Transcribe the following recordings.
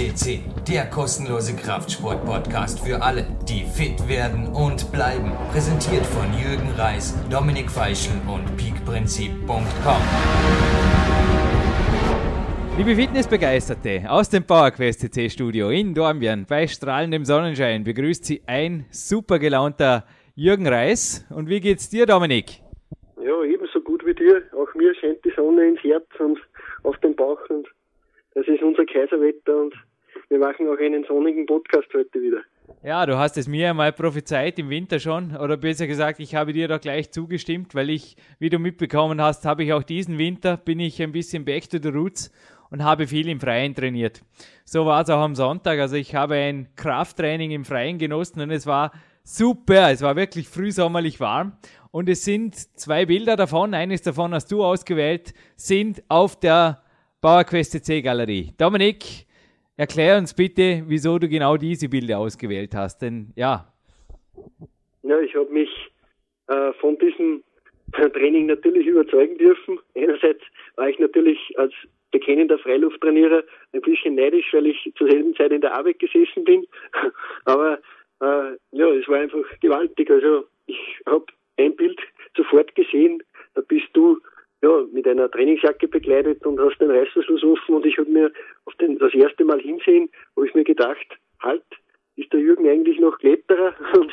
FCC, der kostenlose Kraftsport-Podcast für alle, die fit werden und bleiben. Präsentiert von Jürgen Reis, Dominik Feischl und peakprinzip.com. Liebe Fitnessbegeisterte, aus dem PowerQuest CC Studio in Dornbirn bei strahlendem Sonnenschein begrüßt Sie ein super gelaunter Jürgen Reis. Und wie geht's dir, Dominik? Ja, ebenso gut wie dir. Auch mir scheint die Sonne ins Herz und auf den Bauch und das ist unser Kaiserwetter und wir machen auch einen sonnigen Podcast heute wieder. Ja, du hast es mir einmal prophezeit im Winter schon, oder besser gesagt, ich habe dir da gleich zugestimmt, weil ich, wie du mitbekommen hast, habe ich auch diesen Winter, bin ich ein bisschen back to the roots und habe viel im Freien trainiert. So war es auch am Sonntag, also ich habe ein Krafttraining im Freien genossen und es war super, es war wirklich frühsommerlich warm und es sind zwei Bilder davon, eines davon hast du ausgewählt, sind auf der PowerQuest CC Galerie. Dominik, erklär uns bitte, wieso du genau diese Bilder ausgewählt hast, denn ja. Ja, ich habe mich äh, von diesem Training natürlich überzeugen dürfen. Einerseits war ich natürlich als bekennender Freilufttrainierer ein bisschen neidisch, weil ich zur selben Zeit in der Arbeit gesessen bin. Aber äh, ja, es war einfach gewaltig. Also ich habe ein Bild sofort gesehen, da bist du ja, mit einer Trainingsjacke bekleidet und hast den Reißverschluss offen und ich habe mir auf den, das erste Mal hinsehen, wo ich mir gedacht, halt, ist der Jürgen eigentlich noch Kletterer? Und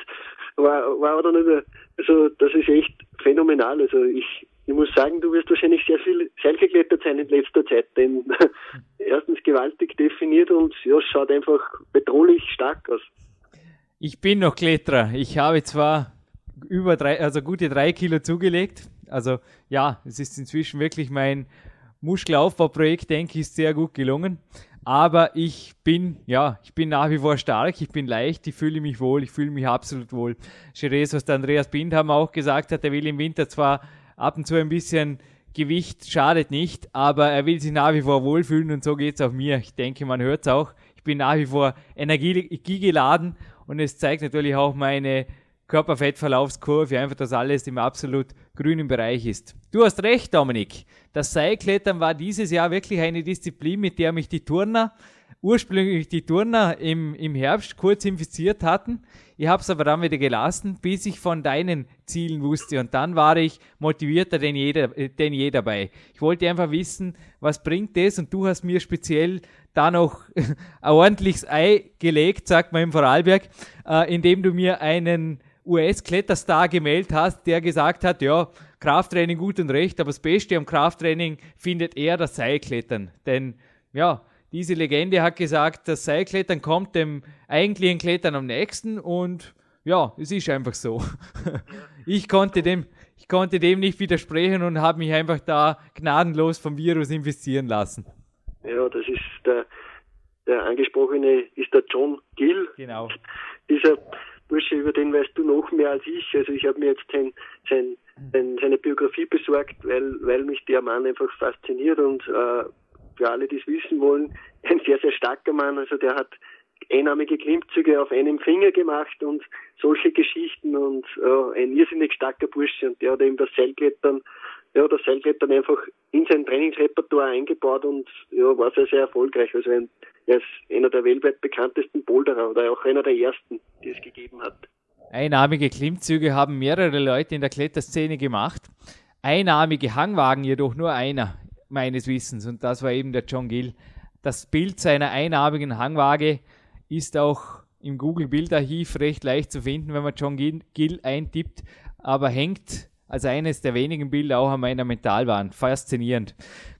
war, war dann über, also das ist echt phänomenal. Also ich, ich muss sagen, du wirst wahrscheinlich sehr viel Seil sein in letzter Zeit, denn erstens gewaltig definiert und ja, schaut einfach bedrohlich stark aus. Ich bin noch Kletterer. Ich habe zwar über drei, also gute drei Kilo zugelegt, also ja, es ist inzwischen wirklich mein Muskelaufbauprojekt, denke ich, ist sehr gut gelungen. Aber ich bin, ja, ich bin nach wie vor stark, ich bin leicht, ich fühle mich wohl, ich fühle mich absolut wohl. Jerez, was der Andreas Bindham auch gesagt hat, er will im Winter zwar ab und zu ein bisschen Gewicht, schadet nicht, aber er will sich nach wie vor wohlfühlen und so geht es auch mir. Ich denke, man hört es auch. Ich bin nach wie vor energiegeladen und es zeigt natürlich auch meine Körperfettverlaufskurve, einfach, dass alles im absolut grünen Bereich ist. Du hast recht, Dominik. Das Seilklettern war dieses Jahr wirklich eine Disziplin, mit der mich die Turner, ursprünglich die Turner im, im Herbst kurz infiziert hatten. Ich habe es aber dann wieder gelassen, bis ich von deinen Zielen wusste. Und dann war ich motivierter denn je, denn je dabei. Ich wollte einfach wissen, was bringt das? Und du hast mir speziell da noch ein ordentliches Ei gelegt, sagt man im Vorarlberg, äh, indem du mir einen US-Kletterstar gemeldet hast, der gesagt hat, ja, Krafttraining gut und recht, aber das Beste am Krafttraining findet er das Seilklettern. Denn ja, diese Legende hat gesagt, das Seilklettern kommt dem eigentlichen Klettern am nächsten und ja, es ist einfach so. Ich konnte dem, ich konnte dem nicht widersprechen und habe mich einfach da gnadenlos vom Virus infizieren lassen. Ja, das ist der, der angesprochene ist der John Gill. Genau. Dieser Bursche, über den weißt du noch mehr als ich. Also ich habe mir jetzt sein, sein, sein, seine Biografie besorgt, weil, weil mich der Mann einfach fasziniert und äh, für alle, die es wissen wollen, ein sehr, sehr starker Mann. Also der hat einarmige Klimmzüge auf einem Finger gemacht und solche Geschichten und äh, ein irrsinnig starker Bursche und der hat eben das Seilklettern, ja, das Seilklettern einfach in sein Trainingsrepertoire eingebaut und ja, war sehr, sehr erfolgreich. Also ein, er ist einer der weltweit bekanntesten Boulderer oder auch einer der ersten, die es gegeben hat. Einarmige Klimmzüge haben mehrere Leute in der Kletterszene gemacht. Einarmige Hangwagen jedoch nur einer, meines Wissens, und das war eben der John Gill. Das Bild seiner einarmigen Hangwaage ist auch im Google Bildarchiv recht leicht zu finden, wenn man John Gill eintippt, aber hängt als eines der wenigen Bilder auch an meiner Mentalwand. Faszinierend.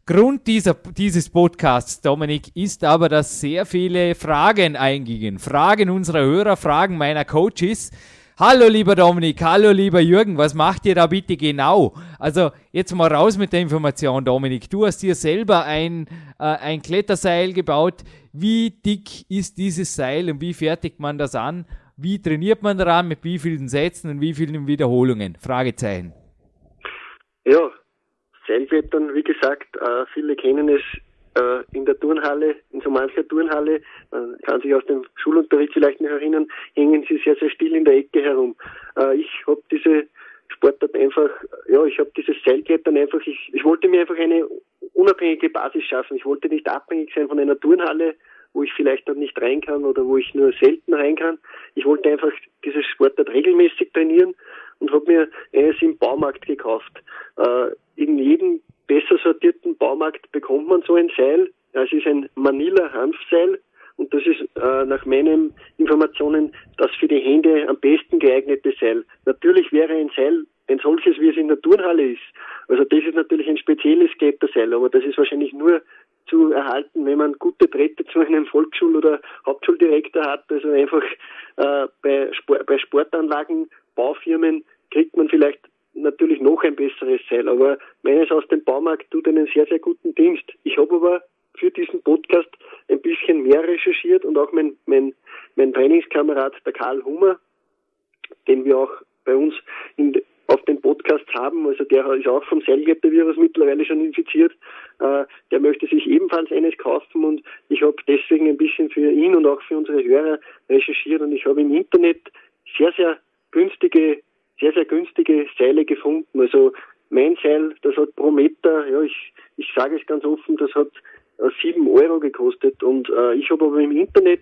Grund dieser, dieses Podcasts, Dominik, ist aber, dass sehr viele Fragen eingingen. Fragen unserer Hörer, Fragen meiner Coaches. Hallo lieber Dominik, hallo lieber Jürgen, was macht ihr da bitte genau? Also jetzt mal raus mit der Information, Dominik. Du hast dir selber ein, äh, ein Kletterseil gebaut. Wie dick ist dieses Seil und wie fertigt man das an? Wie trainiert man daran, mit wie vielen Sätzen und wie vielen Wiederholungen? Fragezeichen. Ja, Seilklettern, wie gesagt, äh, viele kennen es äh, in der Turnhalle, in so mancher Turnhalle, man kann sich aus dem Schulunterricht vielleicht noch erinnern, hängen sie sehr, sehr still in der Ecke herum. Äh, ich habe diese Sportart einfach, ja, ich habe dieses Seilklettern einfach, ich, ich wollte mir einfach eine unabhängige Basis schaffen. Ich wollte nicht abhängig sein von einer Turnhalle, wo ich vielleicht dann nicht rein kann oder wo ich nur selten rein kann. Ich wollte einfach dieses Sportart regelmäßig trainieren und habe mir eines im Baumarkt gekauft. Äh, in jedem besser sortierten Baumarkt bekommt man so ein Seil. Es ist ein Manila-Hanfseil und das ist äh, nach meinen Informationen das für die Hände am besten geeignete Seil. Natürlich wäre ein Seil ein solches, wie es in der Turnhalle ist. Also das ist natürlich ein spezielles Kletterseil, aber das ist wahrscheinlich nur zu erhalten, wenn man gute Drähte zu einem Volksschul- oder Hauptschuldirektor hat. Also einfach äh, bei, Sport, bei Sportanlagen, Baufirmen kriegt man vielleicht natürlich noch ein besseres Seil, aber meines aus dem Baumarkt tut einen sehr, sehr guten Dienst. Ich habe aber für diesen Podcast ein bisschen mehr recherchiert und auch mein, mein, mein Trainingskamerad, der Karl Hummer, den wir auch bei uns in, auf dem Podcast haben, also der ist auch vom Seilklettervirus mittlerweile schon infiziert, äh, der möchte sich ebenfalls eines kaufen und ich habe deswegen ein bisschen für ihn und auch für unsere Hörer recherchiert und ich habe im Internet sehr, sehr günstige, sehr, sehr günstige Seile gefunden. Also mein Seil, das hat pro Meter, ja, ich, ich sage es ganz offen, das hat äh, sieben Euro gekostet und äh, ich habe aber im Internet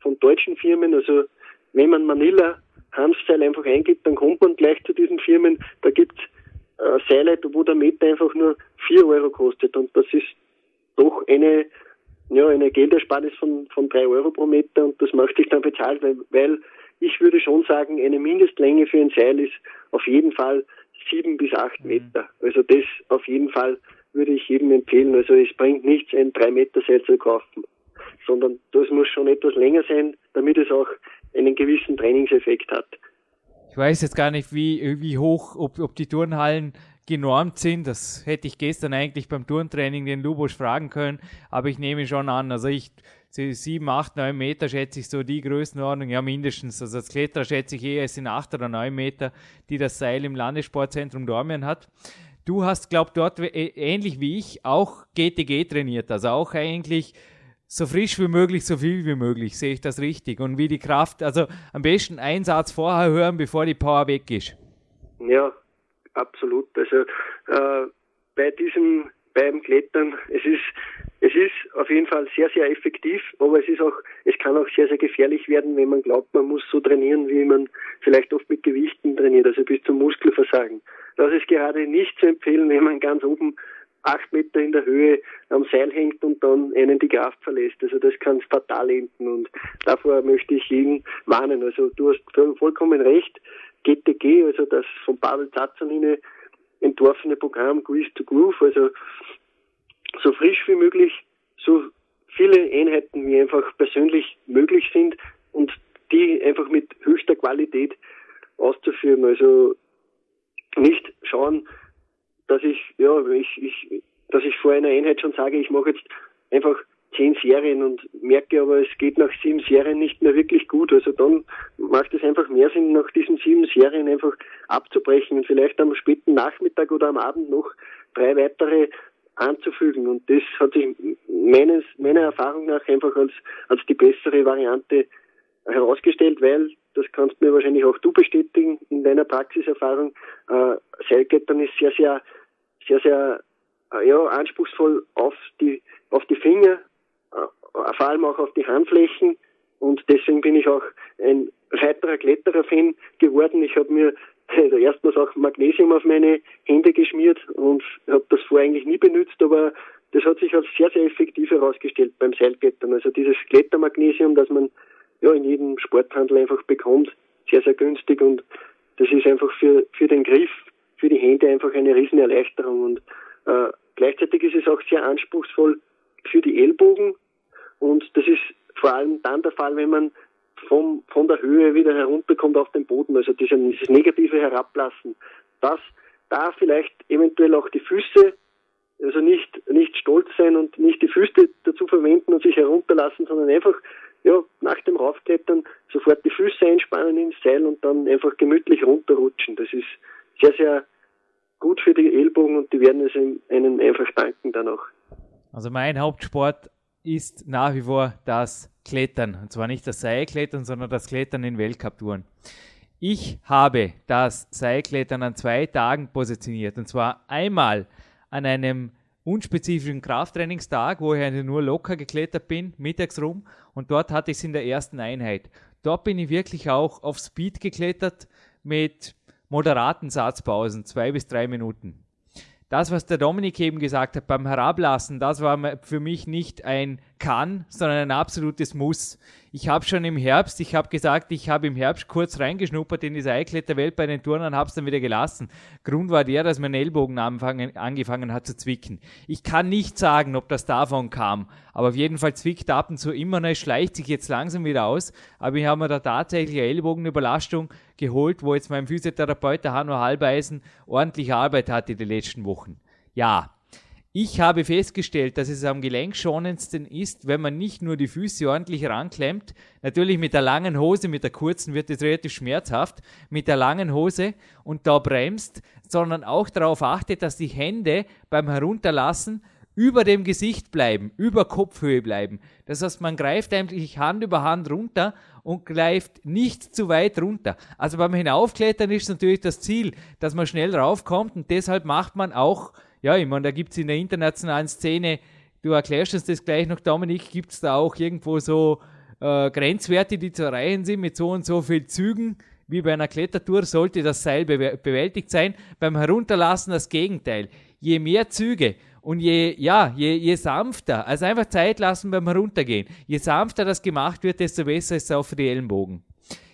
von deutschen Firmen, also wenn man Manila Hanfseil einfach eingibt, dann kommt man gleich zu diesen Firmen. Da gibt es äh, Seile, wo der Meter einfach nur 4 Euro kostet. Und das ist doch eine, ja, eine Geldersparnis von, von 3 Euro pro Meter und das möchte ich dann bezahlen, weil, weil ich würde schon sagen, eine Mindestlänge für ein Seil ist auf jeden Fall 7 bis 8 mhm. Meter. Also das auf jeden Fall würde ich jedem empfehlen. Also es bringt nichts, ein 3 Meter Seil zu kaufen, sondern das muss schon etwas länger sein, damit es auch einen gewissen Trainingseffekt hat. Ich weiß jetzt gar nicht, wie, wie hoch, ob, ob die Turnhallen genormt sind. Das hätte ich gestern eigentlich beim Turntraining den Lubosch fragen können, aber ich nehme schon an, also ich, sieben, acht, neun Meter schätze ich so die Größenordnung, ja mindestens. Also als Kletterer schätze ich eher, es sind acht oder neun Meter, die das Seil im Landessportzentrum Dormien hat. Du hast, glaub dort ähnlich wie ich auch GTG trainiert, also auch eigentlich so frisch wie möglich, so viel wie möglich. Sehe ich das richtig? Und wie die Kraft, also am besten Einsatz vorher hören, bevor die Power weg ist. Ja, absolut. Also äh, bei diesem beim Klettern, es ist es ist auf jeden Fall sehr, sehr effektiv, aber es ist auch, es kann auch sehr, sehr gefährlich werden, wenn man glaubt, man muss so trainieren, wie man vielleicht oft mit Gewichten trainiert, also bis zum Muskelversagen. Das ist gerade nicht zu empfehlen, wenn man ganz oben acht Meter in der Höhe am Seil hängt und dann einen die Kraft verlässt. Also das kann fatal enden und davor möchte ich jeden warnen. Also du hast vollkommen recht. GTG, also das von Pavel Zazzanine entworfene Programm Grease to Groove, also so frisch wie möglich, so viele Einheiten wie einfach persönlich möglich sind und die einfach mit höchster Qualität auszuführen. Also nicht schauen, dass ich, ja, ich, ich, dass ich vor einer Einheit schon sage, ich mache jetzt einfach zehn Serien und merke aber, es geht nach sieben Serien nicht mehr wirklich gut. Also dann macht es einfach mehr Sinn, nach diesen sieben Serien einfach abzubrechen und vielleicht am späten Nachmittag oder am Abend noch drei weitere anzufügen. Und das hat sich meines, meiner Erfahrung nach einfach als, als die bessere Variante herausgestellt, weil, das kannst mir wahrscheinlich auch du bestätigen in deiner Praxiserfahrung, äh, Seilklettern ist sehr, sehr, sehr, sehr äh, ja, anspruchsvoll auf die, auf die Finger, äh, vor allem auch auf die Handflächen. Und deswegen bin ich auch ein weiterer Kletterer-Fan geworden. Ich habe mir erstmals auch Magnesium auf meine Hände geschmiert und habe das vorher eigentlich nie benutzt, aber das hat sich als sehr, sehr effektiv herausgestellt beim Seilklettern. Also dieses Klettermagnesium, das man ja in jedem Sporthandel einfach bekommt, sehr, sehr günstig und das ist einfach für, für den Griff, für die Hände einfach eine Riesenerleichterung und äh, gleichzeitig ist es auch sehr anspruchsvoll für die Ellbogen und das ist vor allem dann der Fall, wenn man vom, von der Höhe wieder herunterkommt auf den Boden, also dieses, dieses negative Herablassen. Das da vielleicht eventuell auch die Füße, also nicht, nicht stolz sein und nicht die Füße dazu verwenden und sich herunterlassen, sondern einfach ja, nach dem Raufklettern sofort die Füße einspannen ins Seil und dann einfach gemütlich runterrutschen. Das ist sehr, sehr gut für die Ellbogen und die werden es einem einfach danken dann auch. Also mein Hauptsport ist nach wie vor das Klettern. Und zwar nicht das Seilklettern, sondern das Klettern in Weltcup-Touren. Ich habe das Seilklettern an zwei Tagen positioniert. Und zwar einmal an einem unspezifischen Krafttrainingstag, wo ich nur locker geklettert bin, mittags rum. Und dort hatte ich es in der ersten Einheit. Dort bin ich wirklich auch auf Speed geklettert mit moderaten Satzpausen, zwei bis drei Minuten. Das, was der Dominik eben gesagt hat, beim Herablassen, das war für mich nicht ein Kann, sondern ein absolutes Muss. Ich habe schon im Herbst, ich habe gesagt, ich habe im Herbst kurz reingeschnuppert in diese Eikletterwelt bei den Turnern, habe es dann wieder gelassen. Grund war der, dass mein Ellbogen anfangen, angefangen hat zu zwicken. Ich kann nicht sagen, ob das davon kam, aber auf jeden Fall zwickt ab und zu immer noch, schleicht sich jetzt langsam wieder aus, aber ich habe mir da tatsächlich eine Ellbogenüberlastung geholt, wo jetzt mein Physiotherapeut, der Hanno Halbeisen, ordentlich Arbeit hatte die letzten Wochen. Ja, ich habe festgestellt, dass es am gelenkschonendsten ist, wenn man nicht nur die Füße ordentlich ranklemmt, natürlich mit der langen Hose, mit der kurzen wird es relativ schmerzhaft, mit der langen Hose und da bremst, sondern auch darauf achtet, dass die Hände beim Herunterlassen über dem Gesicht bleiben, über Kopfhöhe bleiben. Das heißt, man greift eigentlich Hand über Hand runter und greift nicht zu weit runter. Also beim Hinaufklettern ist natürlich das Ziel, dass man schnell raufkommt und deshalb macht man auch ja, ich meine, da gibt es in der internationalen Szene, du erklärst uns das gleich noch, Dominik, gibt es da auch irgendwo so äh, Grenzwerte, die zu erreichen sind mit so und so viel Zügen? Wie bei einer Klettertour sollte das Seil be bewältigt sein. Beim Herunterlassen das Gegenteil. Je mehr Züge und je, ja, je, je sanfter, also einfach Zeit lassen beim Heruntergehen. Je sanfter das gemacht wird, desto besser ist es auch für die Ellenbogen.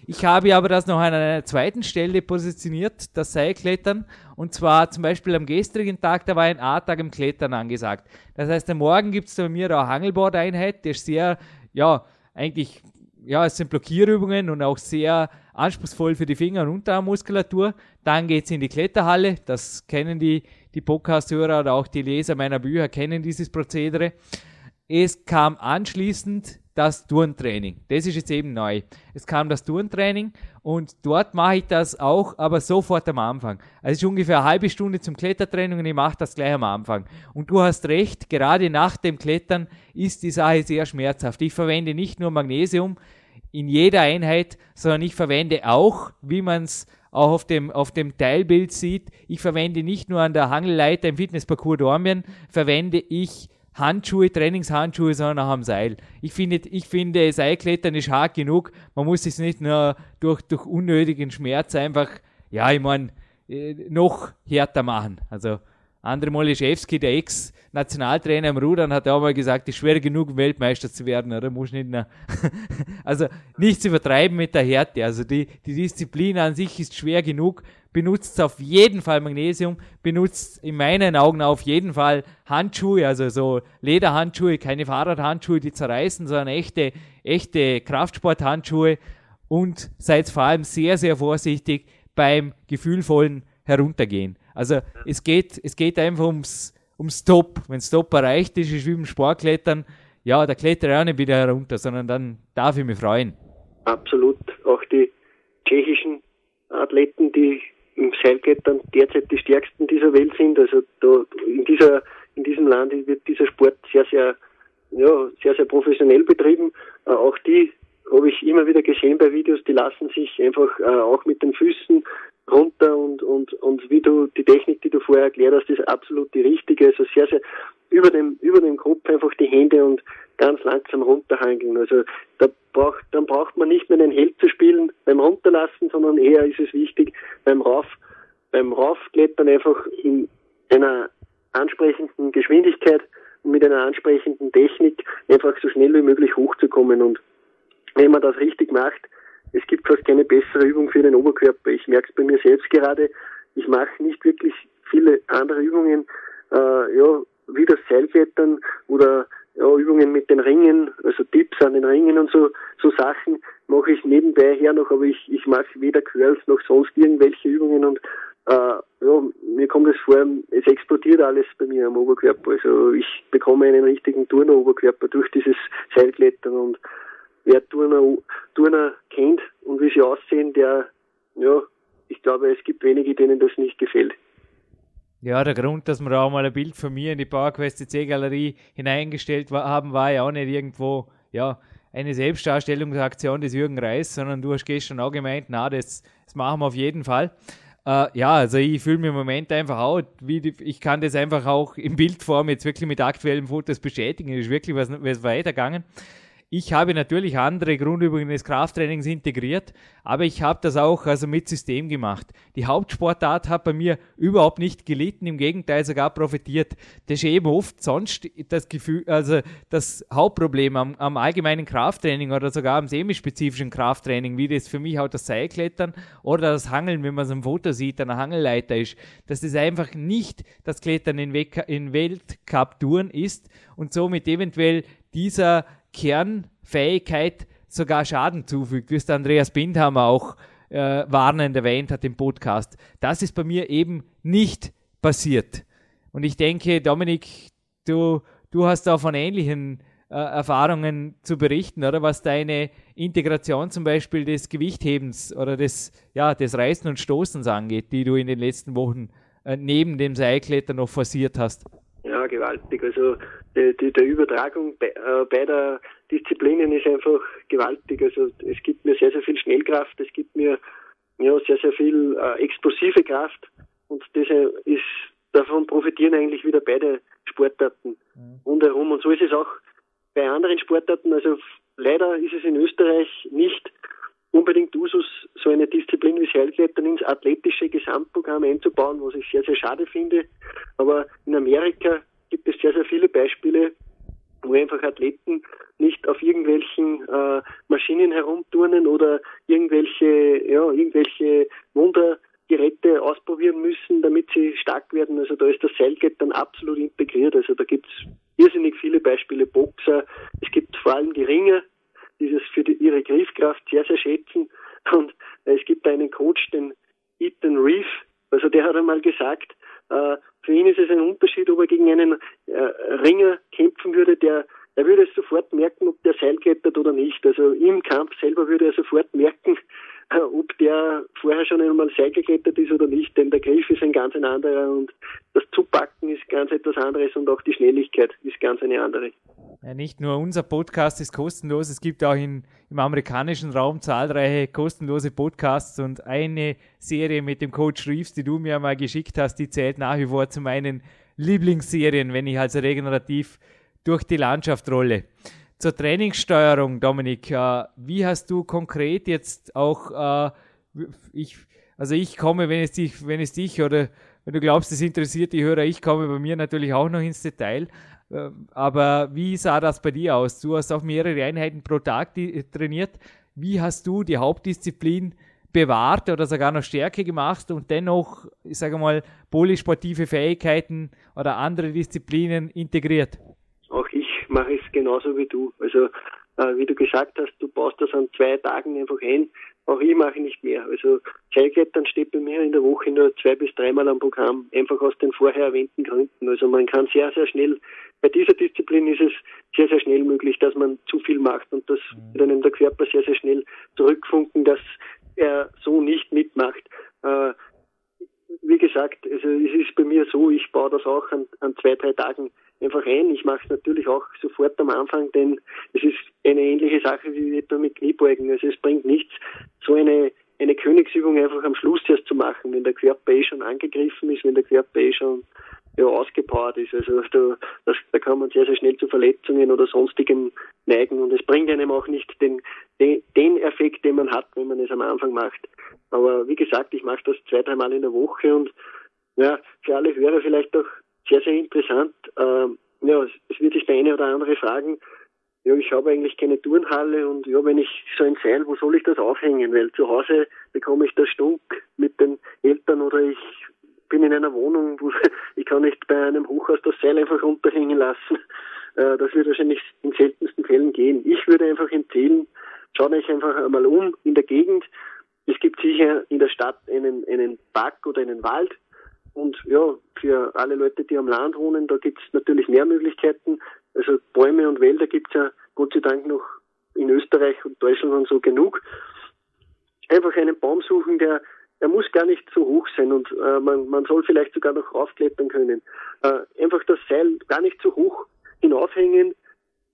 Ich habe aber das noch an einer zweiten Stelle positioniert, das Seilklettern. Und zwar zum Beispiel am gestrigen Tag, da war ein A-Tag im Klettern angesagt. Das heißt, am Morgen gibt es bei mir eine Hangelbord-Einheit, die ist sehr, ja, eigentlich, ja, es sind Blockierübungen und auch sehr anspruchsvoll für die Finger- und Unterarmmuskulatur. Dann geht es in die Kletterhalle, das kennen die, die Podcast-Hörer oder auch die Leser meiner Bücher, kennen dieses Prozedere. Es kam anschließend das Turntraining. Das ist jetzt eben neu. Es kam das Turntraining und dort mache ich das auch, aber sofort am Anfang. Also es ist ungefähr eine halbe Stunde zum Klettertraining und ich mache das gleich am Anfang. Und du hast recht, gerade nach dem Klettern ist die Sache sehr schmerzhaft. Ich verwende nicht nur Magnesium in jeder Einheit, sondern ich verwende auch, wie man es auch auf dem, auf dem Teilbild sieht, ich verwende nicht nur an der Hangelleiter im Fitnessparcours Dormien, verwende ich Handschuhe, Trainingshandschuhe, sondern auch am Seil. Ich finde, ich finde Seilklettern ist hart genug. Man muss es nicht nur durch, durch unnötigen Schmerz einfach, ja, ich meine, äh, noch härter machen. Also, André Moliszewski, der Ex-Nationaltrainer im Rudern, hat auch mal gesagt, es ist schwer genug, Weltmeister zu werden, oder? Muss nicht mehr. also, nichts übertreiben mit der Härte. Also, die, die Disziplin an sich ist schwer genug benutzt auf jeden Fall Magnesium, benutzt in meinen Augen auf jeden Fall Handschuhe, also so Lederhandschuhe, keine Fahrradhandschuhe, die zerreißen, sondern echte, echte Kraftsporthandschuhe und seid vor allem sehr, sehr vorsichtig beim gefühlvollen Heruntergehen. Also es geht, es geht einfach ums, ums Stop. Wenn Stop erreicht ist, ist wie beim Sportklettern, ja, da kletter ich auch nicht wieder herunter, sondern dann darf ich mich freuen. Absolut. Auch die tschechischen Athleten, die im Seilklettern derzeit die stärksten dieser Welt sind. Also da in dieser in diesem Land wird dieser Sport sehr, sehr, ja, sehr, sehr professionell betrieben. Äh, auch die habe ich immer wieder gesehen bei Videos, die lassen sich einfach äh, auch mit den Füßen runter und, und, und wie du die Technik, die du vorher erklärt hast, ist absolut die richtige. Also sehr, sehr über dem, über dem Kopf einfach die Hände und ganz langsam runterhangeln. Also da braucht, dann braucht man nicht mehr den Held zu spielen beim Runterlassen, sondern eher ist es wichtig beim Rauf, beim Raufklettern einfach in einer ansprechenden Geschwindigkeit und mit einer ansprechenden Technik einfach so schnell wie möglich hochzukommen. Und wenn man das richtig macht, es gibt fast keine bessere Übung für den Oberkörper. Ich merke es bei mir selbst gerade. Ich mache nicht wirklich viele andere Übungen, äh, ja, wie das Seilklettern oder ja, Übungen mit den Ringen, also Tipps an den Ringen und so, so Sachen mache ich nebenbei her noch, aber ich, ich mache weder Curls noch sonst irgendwelche Übungen und äh, ja, mir kommt es vor, es explodiert alles bei mir am Oberkörper. Also ich bekomme einen richtigen Turner-Oberkörper durch dieses Seilklettern und wer Turner, Turner kennt und wie sie aussehen, der, ja, ich glaube, es gibt wenige, denen das nicht gefällt. Ja, der Grund, dass wir auch mal ein Bild von mir in die PowerQuest C-Galerie hineingestellt haben, war ja auch nicht irgendwo, ja, eine Selbstdarstellungsaktion des Jürgen Reis, sondern du hast gestern auch gemeint, na, das, das machen wir auf jeden Fall. Äh, ja, also ich fühle mich im Moment einfach auch, wie die, ich kann das einfach auch in Bildform jetzt wirklich mit aktuellen Fotos bestätigen. Es ist wirklich was, was weitergegangen. Ich habe natürlich andere Grundübungen des Krafttrainings integriert, aber ich habe das auch also mit System gemacht. Die Hauptsportart hat bei mir überhaupt nicht gelitten, im Gegenteil sogar profitiert. Das ist eben oft sonst das Gefühl, also das Hauptproblem am, am allgemeinen Krafttraining oder sogar am semispezifischen Krafttraining, wie das für mich auch das Seilklettern oder das Hangeln, wenn man es im Foto sieht, an der Hangelleiter ist, dass das einfach nicht das Klettern in, Weltcup-Touren ist und somit eventuell dieser Kernfähigkeit sogar Schaden zufügt, wie es der Andreas Bindhammer auch äh, warnend erwähnt hat im Podcast. Das ist bei mir eben nicht passiert. Und ich denke, Dominik, du, du hast auch von ähnlichen äh, Erfahrungen zu berichten, oder was deine Integration zum Beispiel des Gewichthebens oder des, ja, des Reißen und Stoßens angeht, die du in den letzten Wochen äh, neben dem Seilklettern noch forciert hast. Ja, gewaltig. Also die, die, der Übertragung be, äh, beider Disziplinen ist einfach gewaltig. Also es gibt mir sehr, sehr viel Schnellkraft, es gibt mir ja, sehr, sehr viel äh, explosive Kraft und das ist davon profitieren eigentlich wieder beide Sportarten mhm. rundherum. Und so ist es auch bei anderen Sportarten. Also leider ist es in Österreich nicht unbedingt Usus, so eine Disziplin wie Seilklettern ins athletische Gesamtprogramm einzubauen, was ich sehr, sehr schade finde. Aber in Amerika gibt es sehr, sehr viele Beispiele, wo einfach Athleten nicht auf irgendwelchen äh, Maschinen herumturnen oder irgendwelche, ja, irgendwelche Wundergeräte ausprobieren müssen, damit sie stark werden. Also da ist das Seilklettern absolut integriert. Also da gibt es irrsinnig viele Beispiele, Boxer. Es gibt vor allem die Ringer, dieses für die, ihre Griffkraft sehr, sehr schätzen. Und äh, es gibt einen Coach, den Ethan Reef, also der hat einmal gesagt, äh, für ihn ist es ein Unterschied, ob er gegen einen äh, Ringer kämpfen würde, der er würde es sofort merken, ob der Seil klettert oder nicht. Also im Kampf selber würde er sofort merken, ob der vorher schon einmal Seil geklettert ist oder nicht, denn der Griff ist ein ganz ein anderer und das Zupacken ist ganz etwas anderes und auch die Schnelligkeit ist ganz eine andere. Ja, nicht nur unser Podcast ist kostenlos, es gibt auch in, im amerikanischen Raum zahlreiche kostenlose Podcasts und eine Serie mit dem Coach Reeves, die du mir mal geschickt hast, die zählt nach wie vor zu meinen Lieblingsserien, wenn ich also regenerativ durch die Landschaft rolle. Zur Trainingssteuerung, Dominik, äh, wie hast du konkret jetzt auch, äh, ich, also ich komme, wenn es dich, wenn es dich oder wenn du glaubst, es interessiert die Hörer, ich komme bei mir natürlich auch noch ins Detail, äh, aber wie sah das bei dir aus? Du hast auch mehrere Einheiten pro Tag trainiert. Wie hast du die Hauptdisziplin bewahrt oder sogar noch stärker gemacht und dennoch, ich sage mal, polysportive Fähigkeiten oder andere Disziplinen integriert? Auch ich mache es genauso wie du. Also äh, wie du gesagt hast, du baust das an zwei Tagen einfach ein. Auch ich mache nicht mehr. Also Seilklettern steht bei mir in der Woche nur zwei bis dreimal am Programm, einfach aus den vorher erwähnten Gründen. Also man kann sehr, sehr schnell, bei dieser Disziplin ist es sehr, sehr schnell möglich, dass man zu viel macht und das mhm. wird einem der Körper sehr, sehr schnell zurückfunken, dass er so nicht mitmacht. Äh, wie gesagt, also es ist bei mir so, ich baue das auch an, an zwei, drei Tagen einfach ein. Ich mache es natürlich auch sofort am Anfang, denn es ist eine ähnliche Sache wie etwa mit Kniebeugen. Also es bringt nichts, so eine, eine Königsübung einfach am Schluss erst zu machen, wenn der Körper eh schon angegriffen ist, wenn der Körper eh schon ja, ausgepowert ist. Also da, das, da kann man sehr, sehr schnell zu Verletzungen oder sonstigem neigen und es bringt einem auch nicht den, den, Effekt, den man hat, wenn man es am Anfang macht. Aber wie gesagt, ich mache das zwei, dreimal in der Woche und ja, für alle Hörer vielleicht auch sehr, sehr interessant. Ähm, ja, es wird sich der eine oder andere fragen, ja, ich habe eigentlich keine Turnhalle und ja, wenn ich so ein Seil, wo soll ich das aufhängen? Weil zu Hause bekomme ich das Stunk mit den Eltern oder ich bin in einer Wohnung, wo ich kann nicht bei einem Hochhaus das Seil einfach runterhängen lassen. Äh, das wird wahrscheinlich in seltensten Fällen gehen. Ich würde einfach empfehlen, schaut euch einfach einmal um in der Gegend. Es gibt sicher in der Stadt einen, einen Park oder einen Wald, und ja, für alle Leute, die am Land wohnen, da gibt es natürlich mehr Möglichkeiten. Also Bäume und Wälder gibt es ja Gott sei Dank noch in Österreich und Deutschland und so genug. Einfach einen Baum suchen, der er muss gar nicht so hoch sein und äh, man, man soll vielleicht sogar noch raufklettern können. Äh, einfach das Seil gar nicht so hoch hinaufhängen.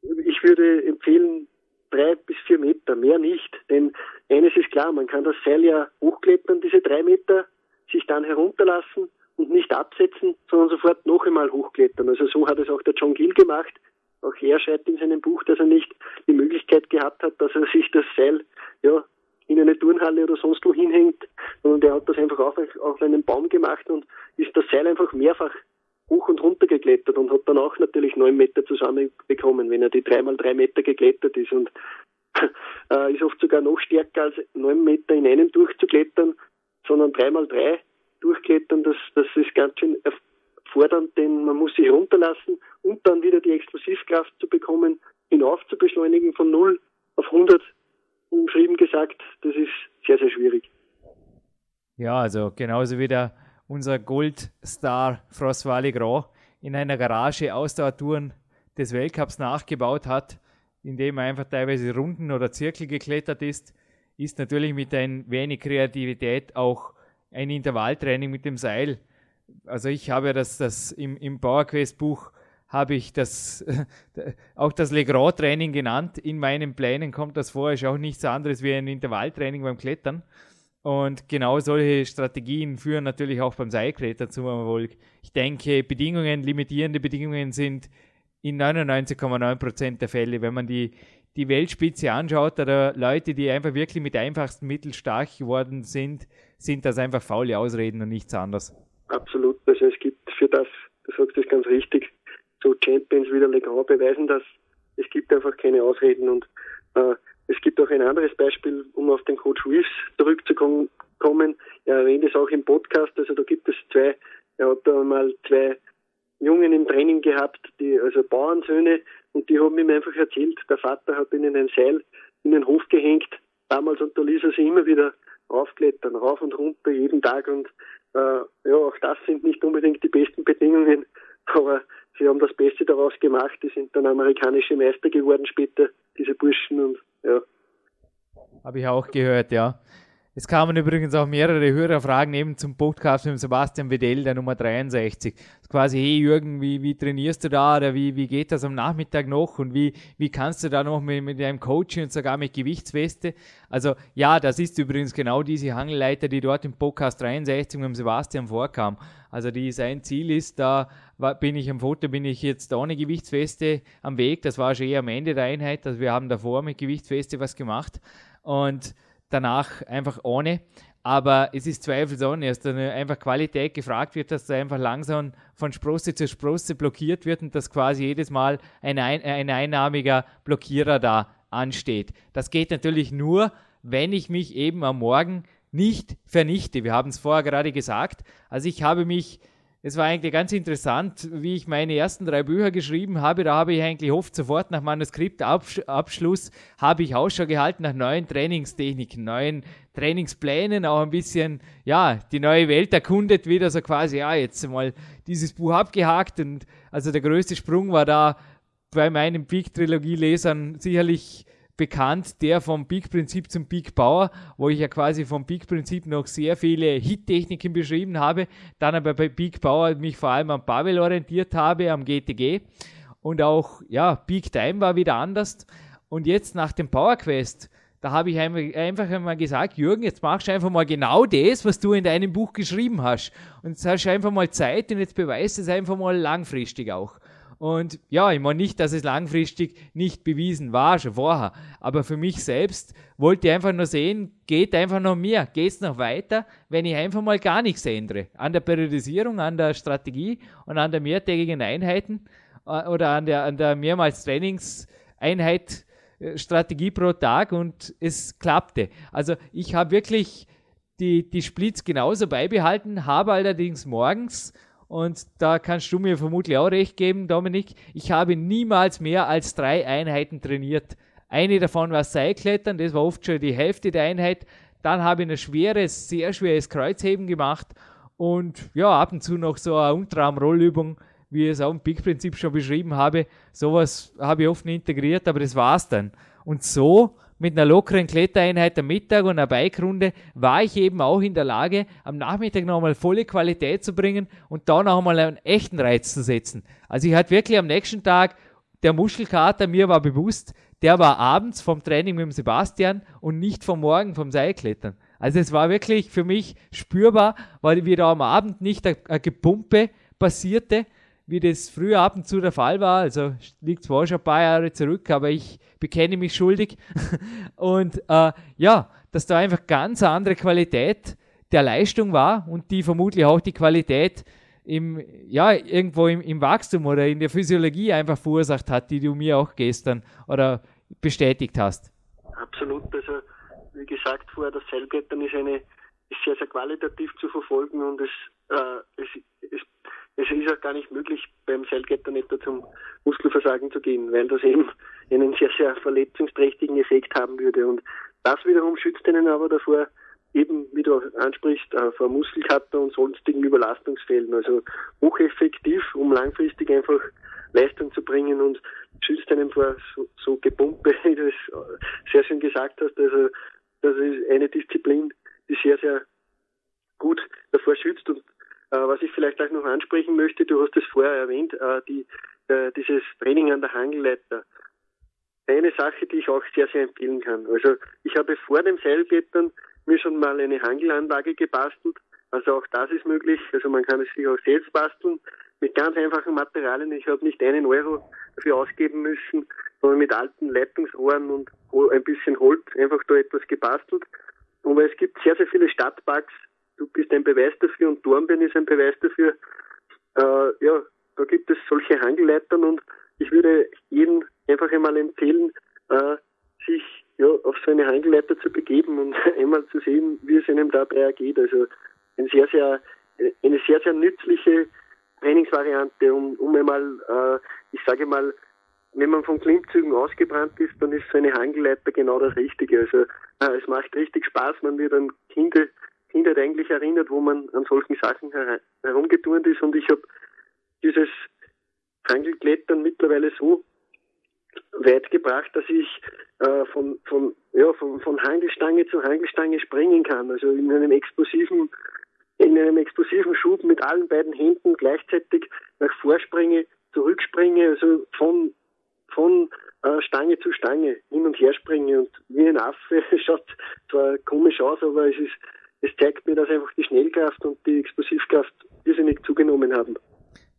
Ich würde empfehlen, drei bis vier Meter, mehr nicht. Denn eines ist klar, man kann das Seil ja hochklettern, diese drei Meter, sich dann herunterlassen und nicht absetzen, sondern sofort noch einmal hochklettern. Also so hat es auch der John Gill gemacht. Auch er schreibt in seinem Buch, dass er nicht die Möglichkeit gehabt hat, dass er sich das Seil ja, in eine Turnhalle oder sonst wo hinhängt, sondern der hat das einfach auf, auf einen Baum gemacht und ist das Seil einfach mehrfach hoch und runter geklettert und hat dann auch natürlich neun Meter zusammenbekommen, wenn er die dreimal drei Meter geklettert ist und äh, ist oft sogar noch stärker als neun Meter in einem durchzuklettern, sondern dreimal drei durchklettern, das, das ist ganz schön fordernd, denn man muss sich runterlassen und dann wieder die Explosivkraft zu bekommen, hinauf zu beschleunigen von 0 auf 100, umschrieben gesagt, das ist sehr, sehr schwierig. Ja, also genauso wie der unser Goldstar François Legrand in einer Garage Ausdauertouren des Weltcups nachgebaut hat, indem er einfach teilweise Runden oder Zirkel geklettert ist, ist natürlich mit ein wenig Kreativität auch ein Intervalltraining mit dem Seil. Also ich habe das, das im, im PowerQuest Buch habe ich das auch das Legrand-Training genannt. In meinen Plänen kommt das vor, ist auch nichts anderes wie ein Intervalltraining beim Klettern. Und genau solche Strategien führen natürlich auch beim Seilklettern zum Erfolg. Ich denke, Bedingungen, limitierende Bedingungen sind in 99,9% der Fälle, wenn man die, die Weltspitze anschaut oder Leute, die einfach wirklich mit einfachsten Mitteln stark geworden sind, sind das einfach faule Ausreden und nichts anderes. Absolut. Also es gibt für das, du sagst das ganz richtig, so Champions wie der Legrand beweisen das. Es gibt einfach keine Ausreden und äh, es gibt auch ein anderes Beispiel, um auf den Coach Reeves zurückzukommen. Er erwähnt es auch im Podcast. Also da gibt es zwei, er hat da mal zwei Jungen im Training gehabt, die, also Bauernsöhne, und die haben ihm einfach erzählt, der Vater hat ihnen ein Seil in den Hof gehängt, damals, und da ließ er sie immer wieder raufklettern, rauf und runter, jeden Tag, und äh, ja, auch das sind nicht unbedingt die besten Bedingungen, aber sie haben das Beste daraus gemacht, die sind dann amerikanische Meister geworden später, diese Burschen, und ja. Habe ich auch gehört, ja. Es kamen übrigens auch mehrere Hörerfragen eben zum Podcast mit Sebastian Wedell, der Nummer 63. Quasi, hey Jürgen, wie, wie trainierst du da oder wie, wie geht das am Nachmittag noch und wie, wie kannst du da noch mit, mit deinem Coaching und sogar mit Gewichtsweste? Also ja, das ist übrigens genau diese Hangelleiter, die dort im Podcast 63 mit Sebastian vorkam. Also die, sein Ziel ist, da bin ich am Foto, bin ich jetzt ohne Gewichtsweste am Weg. Das war schon eher am Ende der Einheit. Also wir haben davor mit Gewichtsweste was gemacht. Und danach einfach ohne. Aber es ist zweifelsohne, dass dann einfach Qualität gefragt wird, dass da einfach langsam von Sprosse zu Sprosse blockiert wird und dass quasi jedes Mal ein, ein, ein einnahmiger Blockierer da ansteht. Das geht natürlich nur, wenn ich mich eben am Morgen nicht vernichte. Wir haben es vorher gerade gesagt. Also ich habe mich es war eigentlich ganz interessant, wie ich meine ersten drei Bücher geschrieben habe. Da habe ich eigentlich oft sofort nach Manuskriptabschluss habe ich Ausschau gehalten nach neuen Trainingstechniken, neuen Trainingsplänen, auch ein bisschen, ja, die neue Welt erkundet, wieder so quasi, ja, jetzt mal dieses Buch abgehakt. Und also der größte Sprung war da bei meinen Peak-Trilogie-Lesern sicherlich bekannt, der vom Peak-Prinzip zum Peak-Power, wo ich ja quasi vom Peak-Prinzip noch sehr viele Hit-Techniken beschrieben habe, dann aber bei Peak-Power mich vor allem am Pavel orientiert habe, am GTG und auch, ja, Peak-Time war wieder anders und jetzt nach dem Power Quest, da habe ich einfach einmal gesagt, Jürgen, jetzt machst du einfach mal genau das, was du in deinem Buch geschrieben hast. Und jetzt hast du einfach mal Zeit und jetzt beweist es einfach mal langfristig auch. Und ja, ich meine nicht, dass es langfristig nicht bewiesen war, schon vorher. Aber für mich selbst wollte ich einfach nur sehen, geht einfach noch mehr, geht es noch weiter, wenn ich einfach mal gar nichts ändere. An der Periodisierung, an der Strategie und an der mehrtägigen Einheiten äh, oder an der, an der mehrmals Trainingseinheit äh, Strategie pro Tag und es klappte. Also ich habe wirklich die, die Splits genauso beibehalten, habe allerdings morgens und da kannst du mir vermutlich auch recht geben, Dominik. Ich habe niemals mehr als drei Einheiten trainiert. Eine davon war Seilklettern, das war oft schon die Hälfte der Einheit. Dann habe ich ein schweres, sehr schweres Kreuzheben gemacht und ja, ab und zu noch so eine Unterarmrollübung, wie ich es auch im Peak-Prinzip schon beschrieben habe. Sowas habe ich oft integriert, aber das war's dann. Und so mit einer lockeren Klettereinheit am Mittag und einer Bikerunde war ich eben auch in der Lage, am Nachmittag nochmal volle Qualität zu bringen und da noch einmal einen echten Reiz zu setzen. Also ich hatte wirklich am nächsten Tag der Muschelkater, mir war bewusst, der war abends vom Training mit dem Sebastian und nicht vom Morgen vom Seilklettern. Also es war wirklich für mich spürbar, weil wieder am Abend nicht eine Gepumpe passierte, wie das früher ab und zu der Fall war. Also liegt zwar schon ein paar Jahre zurück, aber ich bekenne mich schuldig. und äh, ja, dass da einfach ganz andere Qualität der Leistung war und die vermutlich auch die Qualität im, ja, irgendwo im, im Wachstum oder in der Physiologie einfach verursacht hat, die du mir auch gestern oder bestätigt hast. Absolut. Also, wie gesagt vorher, das Seilklettern ist eine, ist sehr, sehr qualitativ zu verfolgen und es, äh, es, es, es ist auch gar nicht möglich, beim Seilklettern etwa zum Muskelversagen zu gehen, weil das eben einen sehr, sehr verletzungsträchtigen Effekt haben würde. Und das wiederum schützt einen aber davor, eben, wie du ansprichst, äh, vor Muskelkater und sonstigen Überlastungsfällen. Also hocheffektiv, um langfristig einfach Leistung zu bringen und schützt einen vor so, so Gepumpe, wie du es sehr schön gesagt hast. Also das ist eine Disziplin, die sehr, sehr gut davor schützt. Und was ich vielleicht auch noch ansprechen möchte, du hast es vorher erwähnt, äh, die, äh, dieses Training an der Hangelleiter. Eine Sache, die ich auch sehr, sehr empfehlen kann. Also ich habe vor dem Seilklettern mir schon mal eine Hangelanlage gebastelt. Also auch das ist möglich. Also man kann es sich auch selbst basteln mit ganz einfachen Materialien. Ich habe nicht einen Euro dafür ausgeben müssen, sondern mit alten Leitungsrohren und ein bisschen Holz einfach da etwas gebastelt. Aber es gibt sehr, sehr viele Stadtparks. Du bist ein Beweis dafür und Dornbirn ist ein Beweis dafür. Äh, ja, da gibt es solche Hangelleitern und ich würde jedem einfach einmal empfehlen, äh, sich ja, auf so eine Hangelleiter zu begeben und einmal zu sehen, wie es einem dabei ergeht. Also ein sehr, sehr, eine sehr, sehr nützliche Trainingsvariante, um, um einmal, äh, ich sage mal, wenn man von Klimmzügen ausgebrannt ist, dann ist so eine Hangelleiter genau das Richtige. Also äh, es macht richtig Spaß, man wird an Kinder, Kindheit eigentlich erinnert, wo man an solchen Sachen her herumgeturnt ist und ich habe dieses Hangelklettern mittlerweile so weit gebracht, dass ich äh, von, von, ja, von, von Hangelstange zu Hangelstange springen kann. Also in einem explosiven, in einem explosiven Schub mit allen beiden Händen gleichzeitig nach vorspringe, zurückspringe, also von, von äh, Stange zu Stange hin und her springe und wie ein Affe schaut zwar komisch aus, aber es ist, es zeigt mir, dass einfach die Schnellkraft und die Explosivkraft irrsinnig zugenommen haben.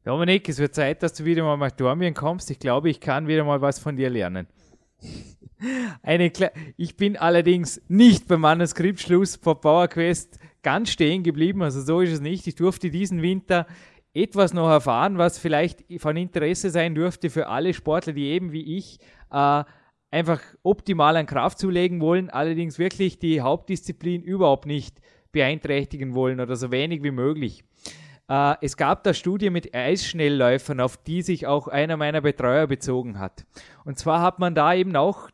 Dominik, es wird Zeit, dass du wieder mal nach Dormien kommst. Ich glaube, ich kann wieder mal was von dir lernen. Eine Kle ich bin allerdings nicht beim Manuskriptschluss vor Power Quest ganz stehen geblieben, also so ist es nicht. Ich durfte diesen Winter etwas noch erfahren, was vielleicht von Interesse sein dürfte für alle Sportler, die eben wie ich äh, einfach optimal an Kraft zulegen wollen, allerdings wirklich die Hauptdisziplin überhaupt nicht beeinträchtigen wollen oder so wenig wie möglich. Äh, es gab da Studie mit Eisschnellläufern, auf die sich auch einer meiner Betreuer bezogen hat. Und zwar hat man da eben auch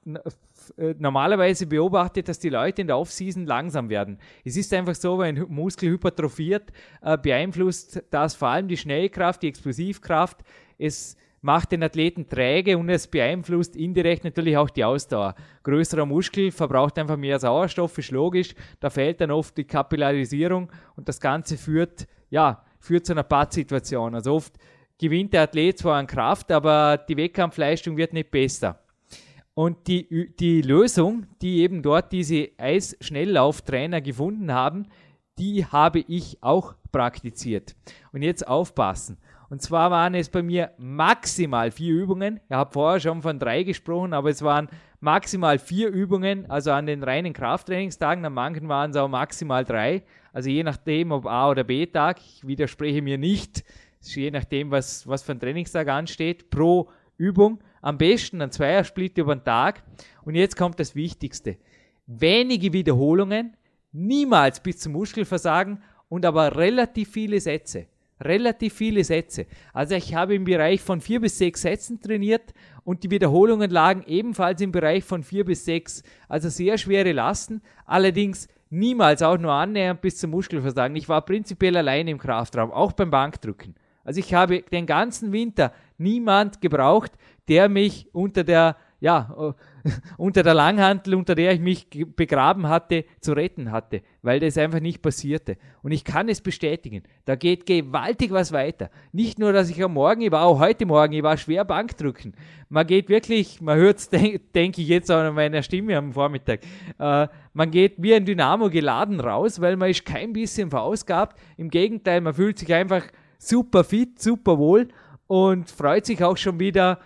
äh, normalerweise beobachtet, dass die Leute in der Offseason langsam werden. Es ist einfach so, wenn ein Muskel hypertrophiert, äh, beeinflusst das vor allem die Schnellkraft, die Explosivkraft. Es macht den Athleten träge und es beeinflusst indirekt natürlich auch die Ausdauer. Größerer Muskel verbraucht einfach mehr Sauerstoff, ist logisch. Da fehlt dann oft die Kapillarisierung und das Ganze führt ja führt zu einer Pattsituation. Also oft gewinnt der Athlet zwar an Kraft, aber die Wettkampfleistung wird nicht besser. Und die, die Lösung, die eben dort diese Eisschnelllauftrainer gefunden haben, die habe ich auch praktiziert. Und jetzt aufpassen. Und zwar waren es bei mir maximal vier Übungen. Ich habe vorher schon von drei gesprochen, aber es waren maximal vier Übungen, also an den reinen Krafttrainingstagen. An manchen waren es auch maximal drei. Also je nachdem, ob A- oder B-Tag. Ich widerspreche mir nicht. Je nachdem, was, was für ein Trainingstag ansteht. Pro Übung. Am besten ein Zweiersplit über den Tag. Und jetzt kommt das Wichtigste. Wenige Wiederholungen, niemals bis zum Muskelversagen und aber relativ viele Sätze relativ viele Sätze. Also ich habe im Bereich von vier bis sechs Sätzen trainiert und die Wiederholungen lagen ebenfalls im Bereich von vier bis sechs. Also sehr schwere Lasten, allerdings niemals auch nur annähernd bis zum Muskelversagen. Ich war prinzipiell allein im Kraftraum, auch beim Bankdrücken. Also ich habe den ganzen Winter niemand gebraucht, der mich unter der ja, unter der Langhantel, unter der ich mich begraben hatte, zu retten hatte, weil das einfach nicht passierte. Und ich kann es bestätigen, da geht gewaltig was weiter. Nicht nur, dass ich am Morgen, ich war auch heute Morgen, ich war schwer Bankdrücken. Man geht wirklich, man hört es, denke denk ich jetzt auch an meiner Stimme am Vormittag, äh, man geht wie ein Dynamo geladen raus, weil man ist kein bisschen verausgabt. Im Gegenteil, man fühlt sich einfach super fit, super wohl und freut sich auch schon wieder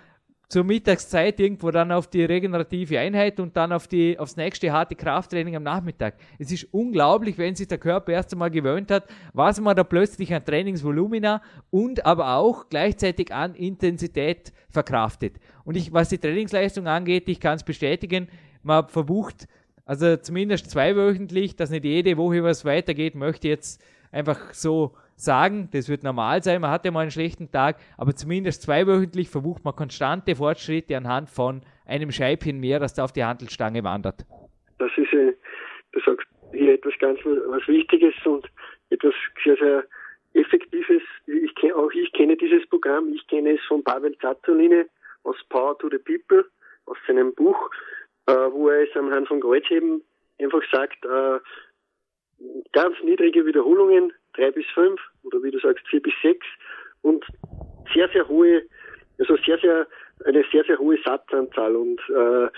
zur Mittagszeit irgendwo dann auf die regenerative Einheit und dann auf die, aufs nächste harte Krafttraining am Nachmittag. Es ist unglaublich, wenn sich der Körper erst einmal gewöhnt hat, was man da plötzlich an Trainingsvolumina und aber auch gleichzeitig an Intensität verkraftet. Und ich, was die Trainingsleistung angeht, ich kann es bestätigen, man verbucht, also zumindest zweiwöchentlich, dass nicht jede Woche was weitergeht, möchte jetzt einfach so sagen, das wird normal sein, man hat ja mal einen schlechten Tag, aber zumindest zweiwöchentlich verbucht man konstante Fortschritte anhand von einem Scheibchen mehr, das da auf die Handelstange wandert. Das ist, du sagst hier etwas ganz was Wichtiges und etwas sehr, sehr Effektives. Ich auch ich kenne dieses Programm, ich kenne es von Pavel Zazzoline aus Power to the People, aus seinem Buch, äh, wo er es am Hand von Kreuzheben einfach sagt, äh, ganz niedrige Wiederholungen, drei bis fünf oder wie du sagst, vier bis sechs. Und sehr, sehr hohe, also sehr, sehr, eine sehr, sehr hohe Satzanzahl. Und äh,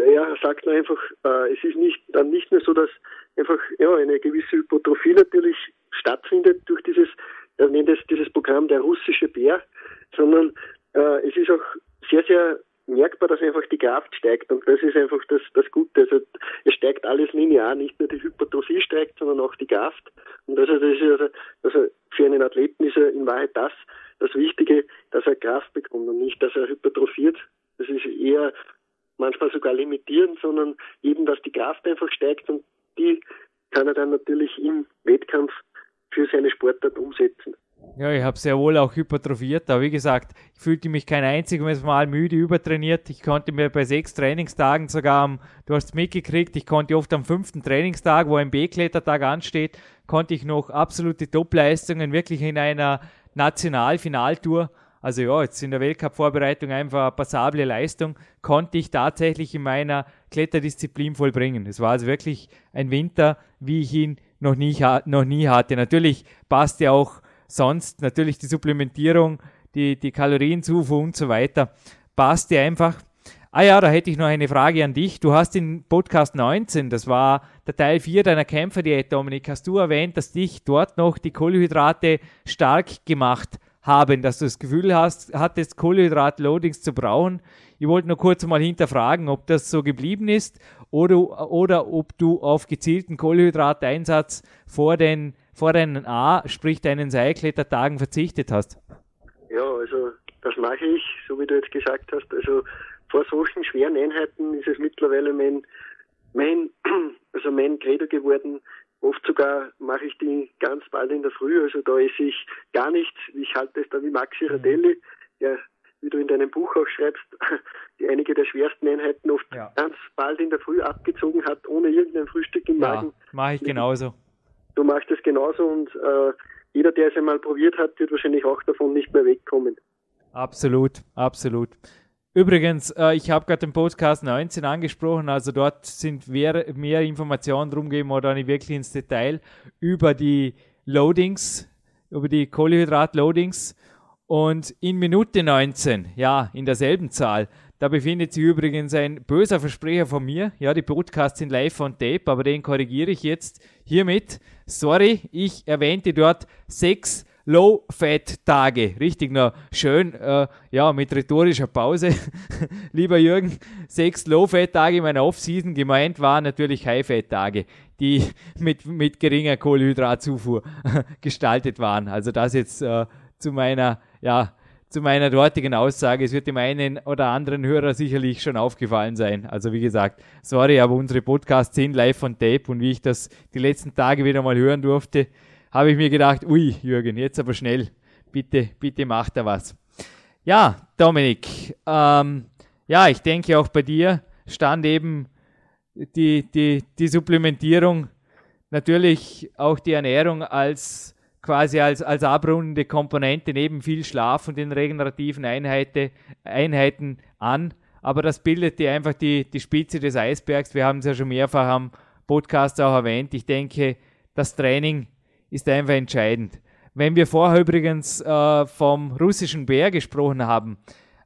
er sagt einfach, äh, es ist nicht dann nicht mehr so, dass einfach ja eine gewisse Hypotrophie natürlich stattfindet durch dieses, er nennt es dieses Programm der russische Bär, sondern äh, es ist auch sehr, sehr merkbar, dass einfach die Kraft steigt und das ist einfach das, das Gute. Also es steigt alles linear, nicht nur die Hypertrophie steigt, sondern auch die Kraft. Und also das ist also, also für einen Athleten ist er in Wahrheit das, das Wichtige, dass er Kraft bekommt und nicht, dass er hypertrophiert. Das ist eher manchmal sogar limitierend, sondern eben, dass die Kraft einfach steigt und die kann er dann natürlich im Wettkampf für seine Sportart umsetzen. Ja, ich habe sehr wohl auch hypertrophiert, aber wie gesagt, ich fühlte mich kein einziges Mal müde übertrainiert. Ich konnte mir bei sechs Trainingstagen sogar, am, du hast es mitgekriegt, ich konnte oft am fünften Trainingstag, wo ein B-Klettertag ansteht, konnte ich noch absolute Topleistungen wirklich in einer Nationalfinaltour, also ja, jetzt in der Weltcup-Vorbereitung einfach eine passable Leistung, konnte ich tatsächlich in meiner Kletterdisziplin vollbringen. Es war also wirklich ein Winter, wie ich ihn noch nie, noch nie hatte. Natürlich passt ja auch sonst natürlich die Supplementierung, die, die Kalorienzufuhr und so weiter, passt dir einfach. Ah ja, da hätte ich noch eine Frage an dich. Du hast in Podcast 19, das war der Teil 4 deiner Kämpferdiät, Dominik, hast du erwähnt, dass dich dort noch die Kohlenhydrate stark gemacht haben, dass du das Gefühl hast, hattest Kohlenhydrat-Loadings zu brauchen. Ich wollte nur kurz mal hinterfragen, ob das so geblieben ist oder, oder ob du auf gezielten Kohlenhydrateinsatz vor den vor deinen A, sprich deinen Seilklettertagen verzichtet hast? Ja, also das mache ich, so wie du jetzt gesagt hast. Also vor solchen schweren Einheiten ist es mittlerweile mein, mein, also mein Credo geworden. Oft sogar mache ich die ganz bald in der Früh, also da esse ich gar nichts. Ich halte es da wie Maxi mhm. Radelli, der, wie du in deinem Buch auch schreibst, die einige der schwersten Einheiten oft ja. ganz bald in der Früh abgezogen hat, ohne irgendein Frühstück im Magen. Ja, mache ich genauso du machst es genauso und äh, jeder, der es einmal probiert hat, wird wahrscheinlich auch davon nicht mehr wegkommen. Absolut, absolut. Übrigens, äh, ich habe gerade den Podcast 19 angesprochen, also dort sind mehr, mehr Informationen drum geben oder nicht wirklich ins Detail über die Loadings, über die Kohlenhydrat-Loadings. Und in Minute 19, ja, in derselben Zahl, da befindet sich übrigens ein böser Versprecher von mir. Ja, die Podcasts sind live on tape, aber den korrigiere ich jetzt hiermit. Sorry, ich erwähnte dort sechs Low-Fat-Tage. Richtig noch schön, äh, ja, mit rhetorischer Pause. Lieber Jürgen, sechs Low-Fat-Tage in meiner Off-Season. Gemeint waren natürlich High-Fat-Tage, die mit, mit geringer Kohlenhydratzufuhr gestaltet waren. Also das jetzt äh, zu meiner, ja, zu meiner dortigen Aussage. Es wird dem einen oder anderen Hörer sicherlich schon aufgefallen sein. Also wie gesagt, sorry, aber unsere Podcasts sind live von Tape und wie ich das die letzten Tage wieder mal hören durfte, habe ich mir gedacht, ui, Jürgen, jetzt aber schnell. Bitte, bitte macht da was. Ja, Dominik, ähm, ja, ich denke auch bei dir stand eben die, die, die Supplementierung, natürlich auch die Ernährung als quasi als, als abrundende Komponente neben viel Schlaf und den regenerativen Einheiten, Einheiten an. aber das bildet dir einfach die, die Spitze des Eisbergs. Wir haben es ja schon mehrfach am Podcast auch erwähnt. Ich denke, das Training ist einfach entscheidend. Wenn wir vorher übrigens äh, vom russischen Bär gesprochen haben,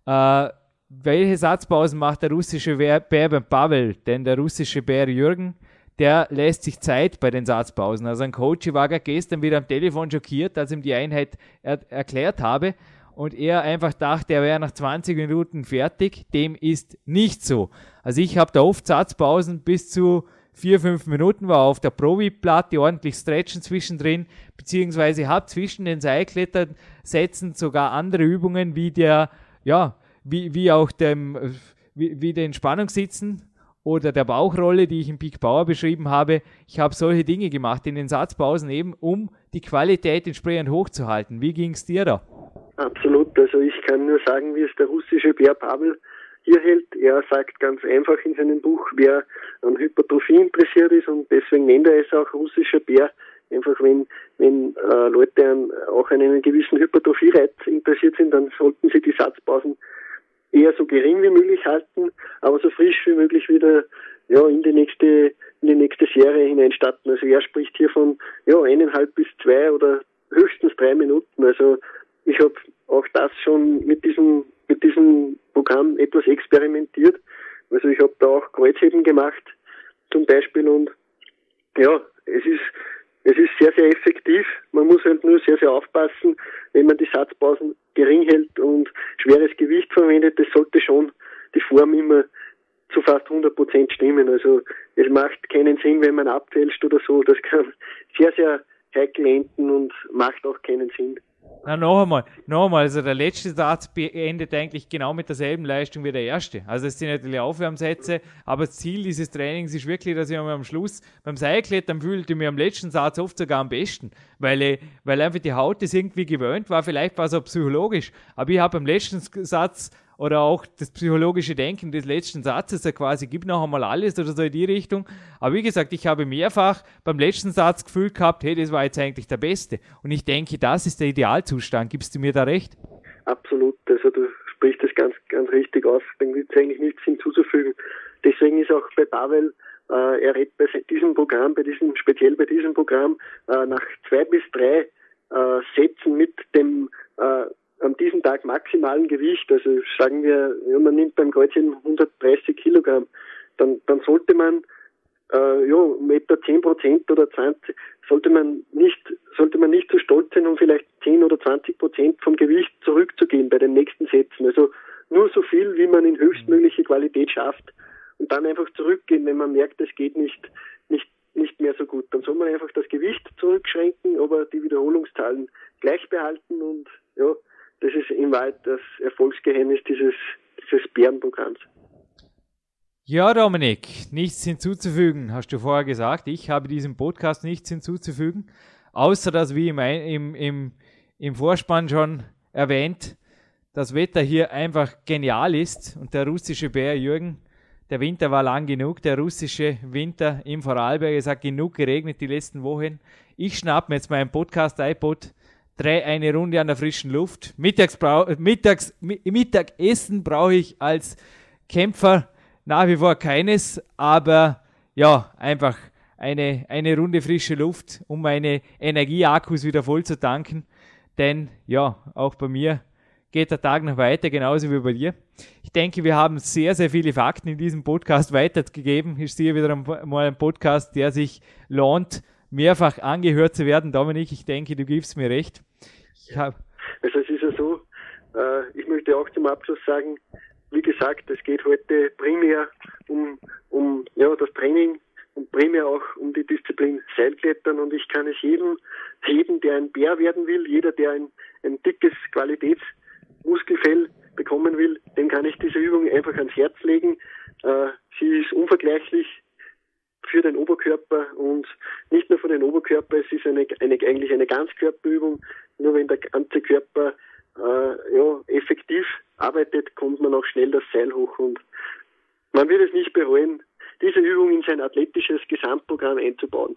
äh, welche Satzpausen macht der russische Bär beim Pavel? Denn der russische Bär Jürgen, der lässt sich Zeit bei den Satzpausen. Also ein Coach war gestern wieder am Telefon schockiert, als ihm die Einheit er erklärt habe und er einfach dachte, er wäre nach 20 Minuten fertig. Dem ist nicht so. Also ich habe da oft Satzpausen bis zu 4, 5 Minuten, war auf der Provi-Platte ordentlich stretchen zwischendrin, beziehungsweise habe zwischen den Seilklettersätzen sogar andere Übungen wie der, ja, wie, wie auch dem, wie, wie den Spannungssitzen oder der Bauchrolle, die ich im Peak Power beschrieben habe. Ich habe solche Dinge gemacht in den Satzpausen eben, um die Qualität entsprechend hochzuhalten. Wie ging es dir da? Absolut. Also ich kann nur sagen, wie es der russische Bär Pavel hier hält. Er sagt ganz einfach in seinem Buch, wer an Hypertrophie interessiert ist und deswegen nennt er es auch russischer Bär. Einfach wenn, wenn äh, Leute an, auch an einem gewissen Hypertrophie-Reiz interessiert sind, dann sollten sie die Satzpausen eher so gering wie möglich halten, aber so frisch wie möglich wieder ja, in die nächste in die nächste Serie hineinstatten. Also er spricht hier von ja, eineinhalb bis zwei oder höchstens drei Minuten. Also ich habe auch das schon mit diesem mit diesem Programm etwas experimentiert. Also ich habe da auch Kreuzheben gemacht zum Beispiel und ja, es ist es ist sehr, sehr effektiv. Man muss halt nur sehr, sehr aufpassen, wenn man die Satzpausen gering hält und schweres Gewicht verwendet. Das sollte schon die Form immer zu fast 100 Prozent stimmen. Also es macht keinen Sinn, wenn man abfälscht oder so. Das kann sehr, sehr heikel enden und macht auch keinen Sinn. Na, noch einmal, noch einmal, also der letzte Satz endet eigentlich genau mit derselben Leistung wie der erste. Also es sind natürlich Aufwärmsätze, aber das Ziel dieses Trainings ist wirklich, dass ich am Schluss beim Seilklettern fühlte mich am letzten Satz oft sogar am besten, weil, ich, weil einfach die Haut das irgendwie gewöhnt war, vielleicht war es auch psychologisch, aber ich habe beim letzten Satz oder auch das psychologische Denken des letzten Satzes, er quasi gibt noch einmal alles oder so in die Richtung. Aber wie gesagt, ich habe mehrfach beim letzten Satz Gefühl gehabt, hey, das war jetzt eigentlich der Beste. Und ich denke, das ist der Idealzustand. Gibst du mir da recht? Absolut. Also du sprichst das ganz, ganz richtig aus. Da gibt es eigentlich nichts hinzuzufügen. Deswegen ist auch bei Pavel, äh, er redet bei diesem Programm, bei diesem, speziell bei diesem Programm, äh, nach zwei bis drei äh, Sätzen mit dem äh, an diesem Tag maximalen Gewicht, also sagen wir, ja, man nimmt beim Kreuzchen 130 Kilogramm, dann, dann sollte man äh, ja, etwa 10 Prozent oder 20 sollte man nicht sollte man nicht zu so stolz sein, um vielleicht 10 oder 20 Prozent vom Gewicht zurückzugehen bei den nächsten Sätzen. Also nur so viel, wie man in höchstmögliche Qualität schafft und dann einfach zurückgehen, wenn man merkt, es geht nicht nicht nicht mehr so gut. Dann soll man einfach das Gewicht zurückschränken, aber die Wiederholungszahlen gleich behalten und ja, das ist in Wahrheit das Erfolgsgeheimnis dieses, dieses Bärenprogramms. Ja, Dominik, nichts hinzuzufügen, hast du vorher gesagt. Ich habe diesem Podcast nichts hinzuzufügen, außer dass, wie im, im, im, im Vorspann schon erwähnt, das Wetter hier einfach genial ist und der russische Bär Jürgen, der Winter war lang genug, der russische Winter im Vorarlberg, es hat genug geregnet die letzten Wochen. Ich schnapp mir jetzt meinen Podcast-iPod, drehe eine Runde an der frischen Luft. Mittags Mittags, Mittagessen brauche ich als Kämpfer nach wie vor keines, aber ja, einfach eine, eine Runde frische Luft, um meine Energieakkus wieder voll zu tanken. Denn ja, auch bei mir geht der Tag noch weiter, genauso wie bei dir. Ich denke, wir haben sehr, sehr viele Fakten in diesem Podcast weitergegeben. Ich sehe wieder mal ein Podcast, der sich lohnt, mehrfach angehört zu werden. Dominik, ich denke, du gibst mir recht. also es ist ja so, äh, ich möchte auch zum Abschluss sagen, wie gesagt, es geht heute primär um, um ja, das Training und primär auch um die Disziplin Seilklettern und ich kann es jedem, jedem, der ein Bär werden will, jeder, der ein, ein dickes Qualitätsmuskelfell bekommen will, dem kann ich diese Übung einfach ans Herz legen. Äh, sie ist unvergleichlich für den Oberkörper und nicht nur für den Oberkörper, es ist eine, eine, eigentlich eine Ganzkörperübung. Nur wenn der ganze Körper äh, ja, effektiv arbeitet, kommt man auch schnell das Seil hoch und man wird es nicht bereuen, diese Übung in sein athletisches Gesamtprogramm einzubauen.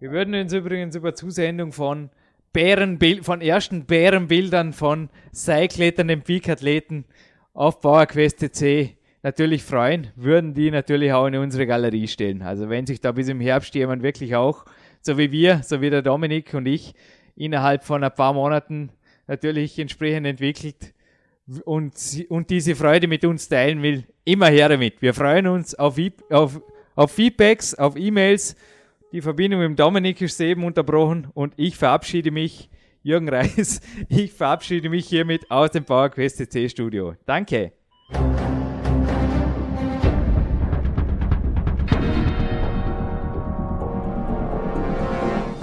Wir würden uns übrigens über Zusendung von Bärenbild, von ersten Bärenbildern von Seilkletternden Peak-Athleten auf PowerQuest.c natürlich freuen, würden die natürlich auch in unsere Galerie stellen. Also wenn sich da bis im Herbst jemand wirklich auch, so wie wir, so wie der Dominik und ich, innerhalb von ein paar Monaten natürlich entsprechend entwickelt und, und diese Freude mit uns teilen will, immer her damit. Wir freuen uns auf, auf, auf Feedbacks, auf E-Mails. Die Verbindung mit Dominik ist eben unterbrochen und ich verabschiede mich, Jürgen Reis, ich verabschiede mich hiermit aus dem PowerQuest CC Studio. Danke.